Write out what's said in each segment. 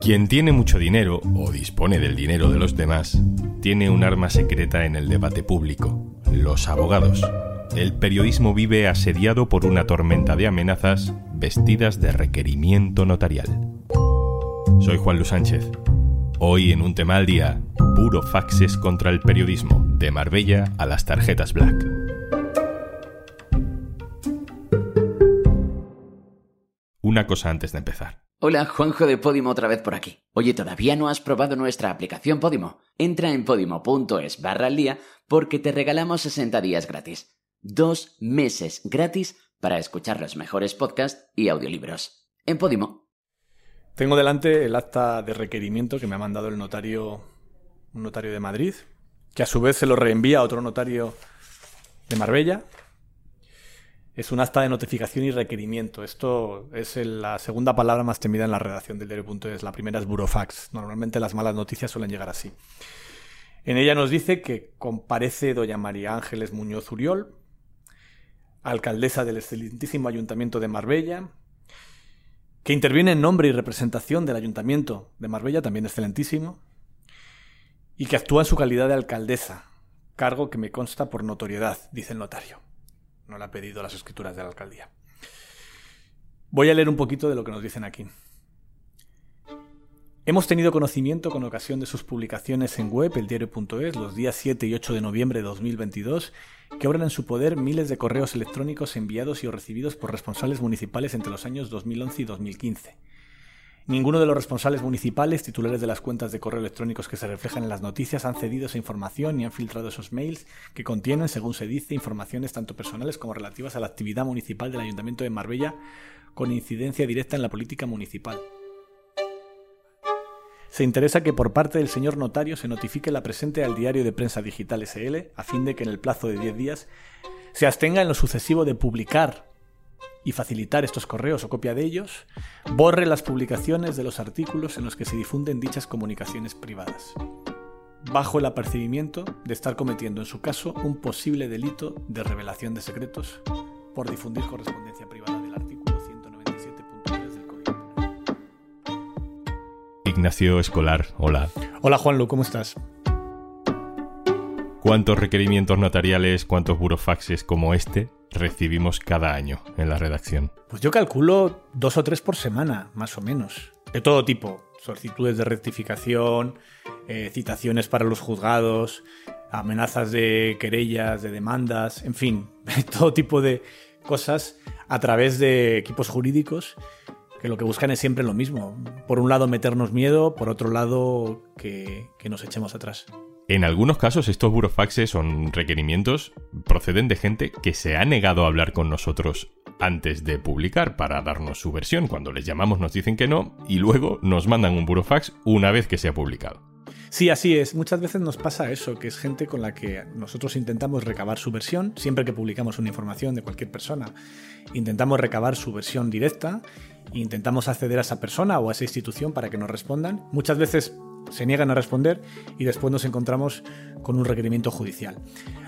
Quien tiene mucho dinero o dispone del dinero de los demás, tiene un arma secreta en el debate público, los abogados. El periodismo vive asediado por una tormenta de amenazas vestidas de requerimiento notarial. Soy Juan Luis Sánchez. Hoy en un tema al día, puro faxes contra el periodismo, de Marbella a las tarjetas Black. Una cosa antes de empezar. Hola, Juanjo de Podimo otra vez por aquí. Oye, ¿todavía no has probado nuestra aplicación Podimo? Entra en podimo.es barra al día porque te regalamos 60 días gratis. Dos meses gratis para escuchar los mejores podcasts y audiolibros. En Podimo. Tengo delante el acta de requerimiento que me ha mandado el notario, un notario de Madrid, que a su vez se lo reenvía a otro notario de Marbella, es un acta de notificación y requerimiento. Esto es la segunda palabra más temida en la redacción del diario.es. La primera es burofax. Normalmente las malas noticias suelen llegar así. En ella nos dice que comparece doña María Ángeles Muñoz Uriol, alcaldesa del excelentísimo Ayuntamiento de Marbella, que interviene en nombre y representación del Ayuntamiento de Marbella, también excelentísimo, y que actúa en su calidad de alcaldesa, cargo que me consta por notoriedad, dice el notario no le ha pedido las escrituras de la alcaldía. Voy a leer un poquito de lo que nos dicen aquí. Hemos tenido conocimiento con ocasión de sus publicaciones en web, el diario.es, los días 7 y 8 de noviembre de 2022, que obran en su poder miles de correos electrónicos enviados y o recibidos por responsables municipales entre los años 2011 y 2015 Ninguno de los responsables municipales, titulares de las cuentas de correo electrónicos que se reflejan en las noticias, han cedido esa información ni han filtrado esos mails que contienen, según se dice, informaciones tanto personales como relativas a la actividad municipal del Ayuntamiento de Marbella con incidencia directa en la política municipal. Se interesa que por parte del señor notario se notifique la presente al diario de prensa digital SL, a fin de que en el plazo de 10 días se abstenga en lo sucesivo de publicar y facilitar estos correos o copia de ellos, borre las publicaciones de los artículos en los que se difunden dichas comunicaciones privadas, bajo el apercibimiento de estar cometiendo en su caso un posible delito de revelación de secretos por difundir correspondencia privada del artículo 197.3 del Código Ignacio Escolar, hola. Hola Juanlu, ¿cómo estás? ¿Cuántos requerimientos notariales, cuántos burofaxes como este recibimos cada año en la redacción? Pues yo calculo dos o tres por semana, más o menos. De todo tipo. Solicitudes de rectificación, eh, citaciones para los juzgados, amenazas de querellas, de demandas, en fin, todo tipo de cosas a través de equipos jurídicos que lo que buscan es siempre lo mismo. Por un lado meternos miedo, por otro lado que, que nos echemos atrás. En algunos casos estos burofaxes son requerimientos proceden de gente que se ha negado a hablar con nosotros antes de publicar para darnos su versión. Cuando les llamamos nos dicen que no y luego nos mandan un burofax una vez que se ha publicado. Sí, así es. Muchas veces nos pasa eso, que es gente con la que nosotros intentamos recabar su versión, siempre que publicamos una información de cualquier persona. Intentamos recabar su versión directa, intentamos acceder a esa persona o a esa institución para que nos respondan. Muchas veces se niegan a responder y después nos encontramos con un requerimiento judicial.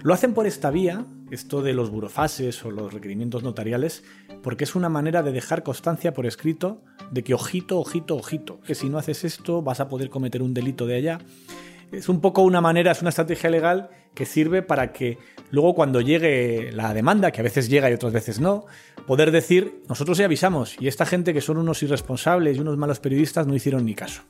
Lo hacen por esta vía, esto de los burofases o los requerimientos notariales, porque es una manera de dejar constancia por escrito de que ojito, ojito, ojito, que si no haces esto vas a poder cometer un delito de allá. Es un poco una manera, es una estrategia legal que sirve para que luego cuando llegue la demanda, que a veces llega y otras veces no, poder decir, nosotros ya avisamos y esta gente que son unos irresponsables y unos malos periodistas no hicieron ni caso.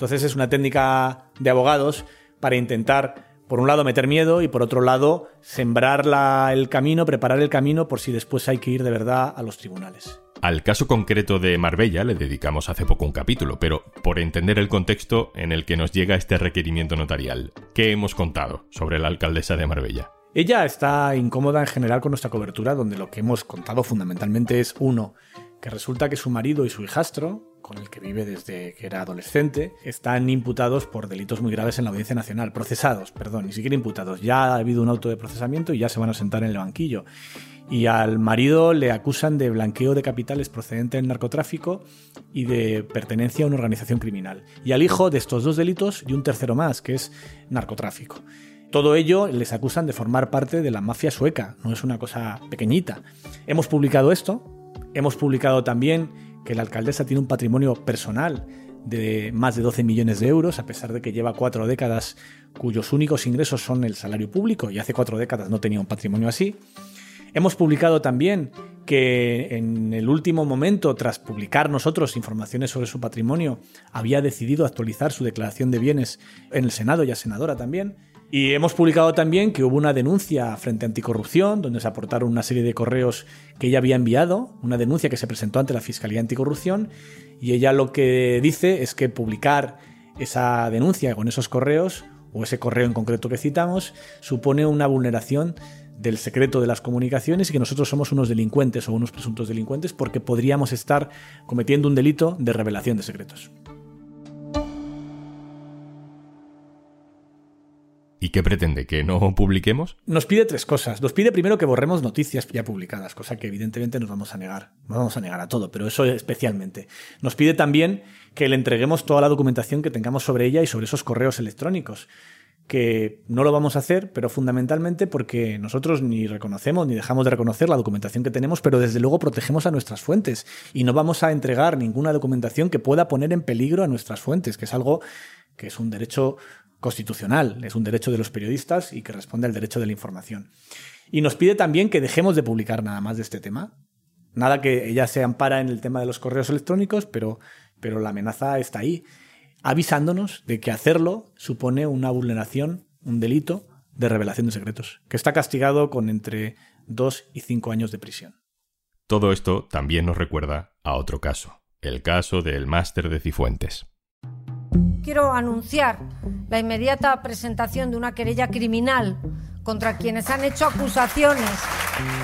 Entonces es una técnica de abogados para intentar, por un lado, meter miedo y por otro lado, sembrar el camino, preparar el camino por si después hay que ir de verdad a los tribunales. Al caso concreto de Marbella le dedicamos hace poco un capítulo, pero por entender el contexto en el que nos llega este requerimiento notarial, ¿qué hemos contado sobre la alcaldesa de Marbella? Ella está incómoda en general con nuestra cobertura, donde lo que hemos contado fundamentalmente es, uno, que resulta que su marido y su hijastro, con el que vive desde que era adolescente, están imputados por delitos muy graves en la Audiencia Nacional. Procesados, perdón, ni siquiera imputados. Ya ha habido un auto de procesamiento y ya se van a sentar en el banquillo. Y al marido le acusan de blanqueo de capitales procedente del narcotráfico y de pertenencia a una organización criminal. Y al hijo de estos dos delitos y un tercero más, que es narcotráfico. Todo ello les acusan de formar parte de la mafia sueca, no es una cosa pequeñita. Hemos publicado esto, hemos publicado también que la alcaldesa tiene un patrimonio personal de más de 12 millones de euros, a pesar de que lleva cuatro décadas cuyos únicos ingresos son el salario público y hace cuatro décadas no tenía un patrimonio así. Hemos publicado también que en el último momento, tras publicar nosotros informaciones sobre su patrimonio, había decidido actualizar su declaración de bienes en el Senado y a senadora también. Y hemos publicado también que hubo una denuncia frente a anticorrupción, donde se aportaron una serie de correos que ella había enviado, una denuncia que se presentó ante la Fiscalía Anticorrupción, y ella lo que dice es que publicar esa denuncia con esos correos, o ese correo en concreto que citamos, supone una vulneración del secreto de las comunicaciones y que nosotros somos unos delincuentes o unos presuntos delincuentes porque podríamos estar cometiendo un delito de revelación de secretos. ¿Y qué pretende? ¿Que no publiquemos? Nos pide tres cosas. Nos pide primero que borremos noticias ya publicadas, cosa que evidentemente nos vamos a negar. Nos vamos a negar a todo, pero eso especialmente. Nos pide también que le entreguemos toda la documentación que tengamos sobre ella y sobre esos correos electrónicos que no lo vamos a hacer, pero fundamentalmente porque nosotros ni reconocemos ni dejamos de reconocer la documentación que tenemos, pero desde luego protegemos a nuestras fuentes y no vamos a entregar ninguna documentación que pueda poner en peligro a nuestras fuentes, que es algo que es un derecho constitucional, es un derecho de los periodistas y que responde al derecho de la información. Y nos pide también que dejemos de publicar nada más de este tema. Nada que ella se ampara en el tema de los correos electrónicos, pero, pero la amenaza está ahí avisándonos de que hacerlo supone una vulneración, un delito de revelación de secretos, que está castigado con entre dos y cinco años de prisión. Todo esto también nos recuerda a otro caso, el caso del máster de Cifuentes. Quiero anunciar la inmediata presentación de una querella criminal contra quienes han hecho acusaciones,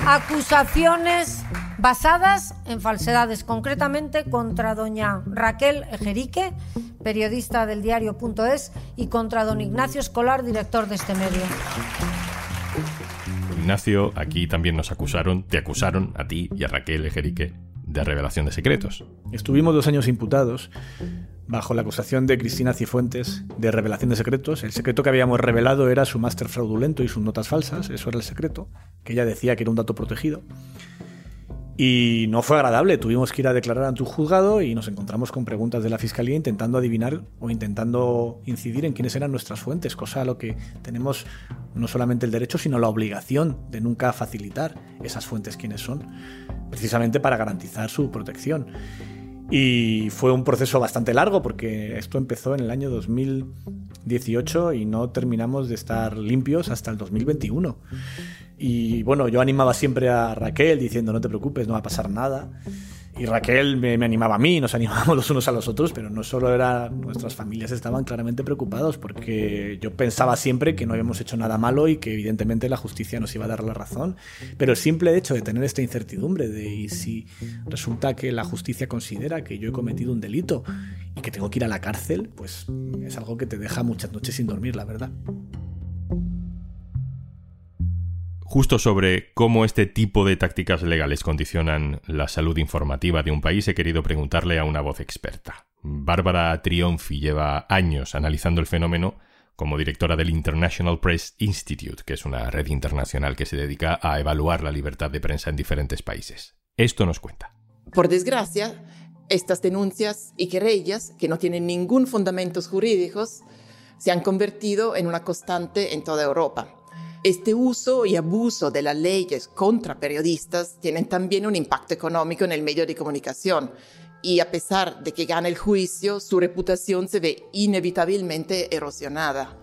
acusaciones basadas en falsedades, concretamente contra doña Raquel Ejerique, periodista del diario.es, y contra don Ignacio Escolar, director de este medio. Ignacio, aquí también nos acusaron, te acusaron a ti y a Raquel Ejerique de revelación de secretos. Estuvimos dos años imputados bajo la acusación de Cristina Cifuentes de revelación de secretos. El secreto que habíamos revelado era su máster fraudulento y sus notas falsas, eso era el secreto, que ella decía que era un dato protegido. Y no fue agradable, tuvimos que ir a declarar ante un juzgado y nos encontramos con preguntas de la fiscalía intentando adivinar o intentando incidir en quiénes eran nuestras fuentes, cosa a lo que tenemos no solamente el derecho, sino la obligación de nunca facilitar esas fuentes quiénes son, precisamente para garantizar su protección. Y fue un proceso bastante largo porque esto empezó en el año 2018 y no terminamos de estar limpios hasta el 2021. Y bueno, yo animaba siempre a Raquel diciendo, no te preocupes, no va a pasar nada. Y Raquel me, animaba a mí, nos animábamos los unos a los otros, pero no solo era, nuestras familias estaban claramente preocupados porque yo pensaba siempre que no habíamos hecho nada malo y que evidentemente la justicia nos iba a dar la razón. Pero el simple hecho de tener esta incertidumbre de y si resulta que la justicia considera que yo he cometido un delito y que tengo que ir a la cárcel, pues es algo que te deja muchas noches sin dormir, la verdad. Justo sobre cómo este tipo de tácticas legales condicionan la salud informativa de un país, he querido preguntarle a una voz experta. Bárbara Trionfi lleva años analizando el fenómeno como directora del International Press Institute, que es una red internacional que se dedica a evaluar la libertad de prensa en diferentes países. Esto nos cuenta. Por desgracia, estas denuncias y querellas, que no tienen ningún fundamentos jurídicos, se han convertido en una constante en toda Europa. Este uso y abuso de las leyes contra periodistas tienen también un impacto económico en el medio de comunicación y a pesar de que gana el juicio, su reputación se ve inevitablemente erosionada.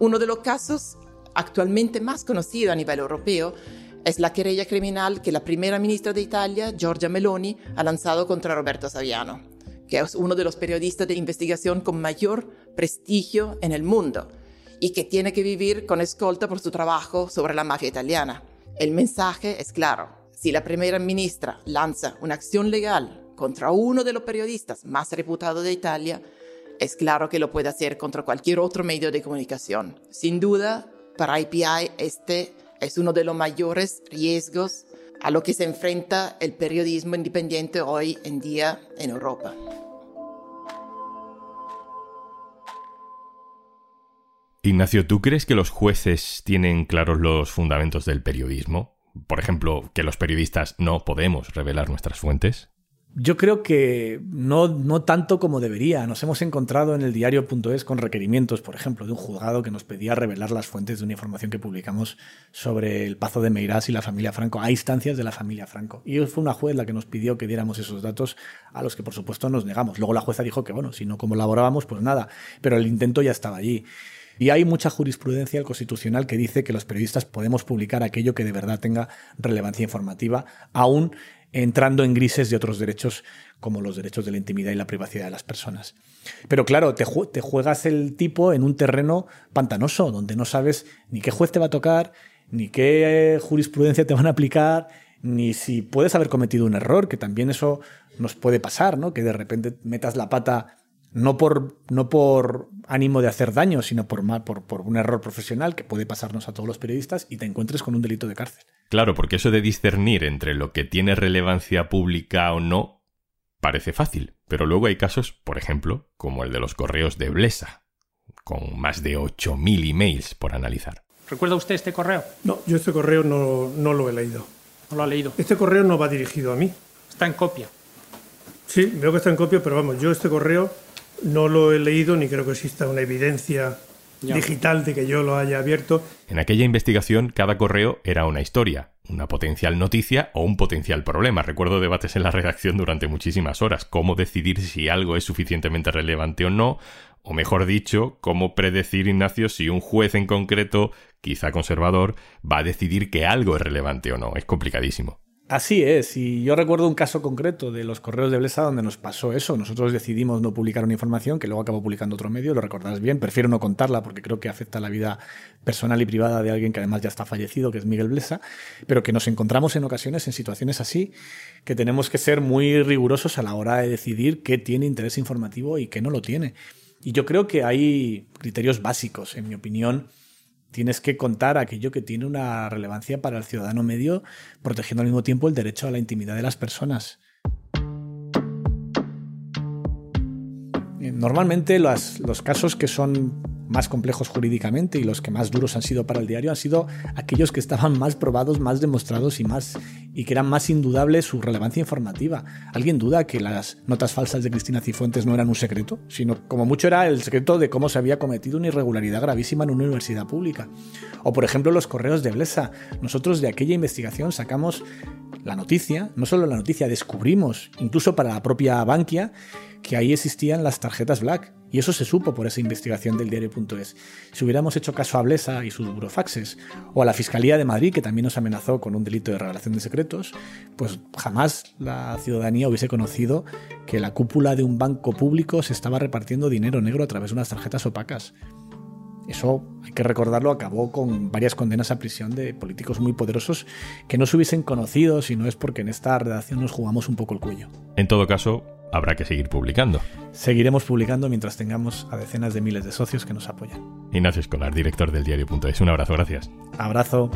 Uno de los casos actualmente más conocido a nivel europeo es la querella criminal que la primera ministra de Italia, Giorgia Meloni, ha lanzado contra Roberto Saviano, que es uno de los periodistas de investigación con mayor prestigio en el mundo y que tiene que vivir con escolta por su trabajo sobre la mafia italiana. El mensaje es claro. Si la primera ministra lanza una acción legal contra uno de los periodistas más reputados de Italia, es claro que lo puede hacer contra cualquier otro medio de comunicación. Sin duda, para IPI este es uno de los mayores riesgos a lo que se enfrenta el periodismo independiente hoy en día en Europa. Ignacio, ¿tú crees que los jueces tienen claros los fundamentos del periodismo? Por ejemplo, que los periodistas no podemos revelar nuestras fuentes. Yo creo que no, no tanto como debería. Nos hemos encontrado en el diario.es con requerimientos, por ejemplo, de un juzgado que nos pedía revelar las fuentes de una información que publicamos sobre el Pazo de Meirás y la familia Franco, a instancias de la familia Franco. Y fue una juez la que nos pidió que diéramos esos datos a los que, por supuesto, nos negamos. Luego la jueza dijo que, bueno, si no colaborábamos, pues nada. Pero el intento ya estaba allí. Y hay mucha jurisprudencia constitucional que dice que los periodistas podemos publicar aquello que de verdad tenga relevancia informativa, aún entrando en grises de otros derechos como los derechos de la intimidad y la privacidad de las personas. Pero claro, te, juegas el tipo en un terreno pantanoso, donde no sabes ni qué juez te va a tocar, ni qué jurisprudencia te van a aplicar, ni si puedes haber cometido un error, que también eso nos puede pasar, ¿no? Que de repente metas la pata no por, no por ánimo de hacer daño, sino por, por, por un error profesional que puede pasarnos a todos los periodistas y te encuentres con un delito de cárcel. Claro, porque eso de discernir entre lo que tiene relevancia pública o no parece fácil, pero luego hay casos, por ejemplo, como el de los correos de Blesa, con más de 8.000 emails por analizar. ¿Recuerda usted este correo? No, yo este correo no, no lo he leído. ¿No lo ha leído? Este correo no va dirigido a mí. Está en copia. Sí, veo que está en copia, pero vamos, yo este correo no lo he leído ni creo que exista una evidencia digital de que yo lo haya abierto. En aquella investigación, cada correo era una historia, una potencial noticia o un potencial problema. Recuerdo debates en la redacción durante muchísimas horas. Cómo decidir si algo es suficientemente relevante o no, o mejor dicho, cómo predecir, Ignacio, si un juez en concreto, quizá conservador, va a decidir que algo es relevante o no. Es complicadísimo. Así es, y yo recuerdo un caso concreto de los correos de Blesa donde nos pasó eso. Nosotros decidimos no publicar una información que luego acabó publicando otro medio, lo recordarás bien. Prefiero no contarla porque creo que afecta a la vida personal y privada de alguien que además ya está fallecido, que es Miguel Blesa, pero que nos encontramos en ocasiones en situaciones así, que tenemos que ser muy rigurosos a la hora de decidir qué tiene interés informativo y qué no lo tiene. Y yo creo que hay criterios básicos, en mi opinión, tienes que contar aquello que tiene una relevancia para el ciudadano medio, protegiendo al mismo tiempo el derecho a la intimidad de las personas. Eh, normalmente los, los casos que son más complejos jurídicamente y los que más duros han sido para el diario han sido aquellos que estaban más probados, más demostrados y más y que eran más indudables su relevancia informativa. ¿Alguien duda que las notas falsas de Cristina Cifuentes no eran un secreto, sino como mucho era el secreto de cómo se había cometido una irregularidad gravísima en una universidad pública? O por ejemplo los correos de Blesa. Nosotros de aquella investigación sacamos la noticia, no solo la noticia, descubrimos, incluso para la propia Bankia, que ahí existían las tarjetas Black. Y eso se supo por esa investigación del diario.es. Si hubiéramos hecho caso a Blesa y sus burofaxes, o a la Fiscalía de Madrid, que también nos amenazó con un delito de revelación de secretos, pues jamás la ciudadanía hubiese conocido que la cúpula de un banco público se estaba repartiendo dinero negro a través de unas tarjetas opacas. Eso, hay que recordarlo, acabó con varias condenas a prisión de políticos muy poderosos que no se hubiesen conocido si no es porque en esta redacción nos jugamos un poco el cuello. En todo caso, habrá que seguir publicando. Seguiremos publicando mientras tengamos a decenas de miles de socios que nos apoyan. Ignacio Escolar, director del diario.es. Un abrazo, gracias. Abrazo.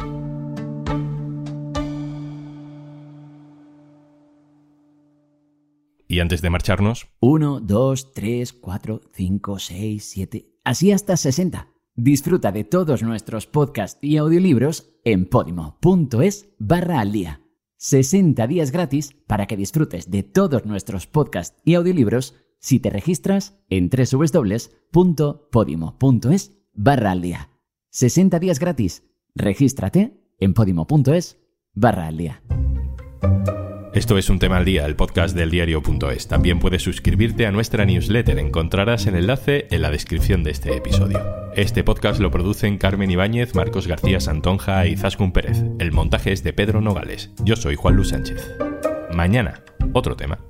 Y antes de marcharnos... 1, 2, 3, 4, 5, 6, 7... Así hasta 60. Disfruta de todos nuestros podcasts y audiolibros en podimo.es barra al día. 60 días gratis para que disfrutes de todos nuestros podcasts y audiolibros si te registras en www.podimo.es barra al día. 60 días gratis. Regístrate en podimo.es barra al día. Esto es Un Tema al Día, el podcast del diario.es. También puedes suscribirte a nuestra newsletter. Encontrarás el enlace en la descripción de este episodio. Este podcast lo producen Carmen Ibáñez, Marcos García Santonja y Zaskun Pérez. El montaje es de Pedro Nogales. Yo soy Juan Luis Sánchez. Mañana, otro tema.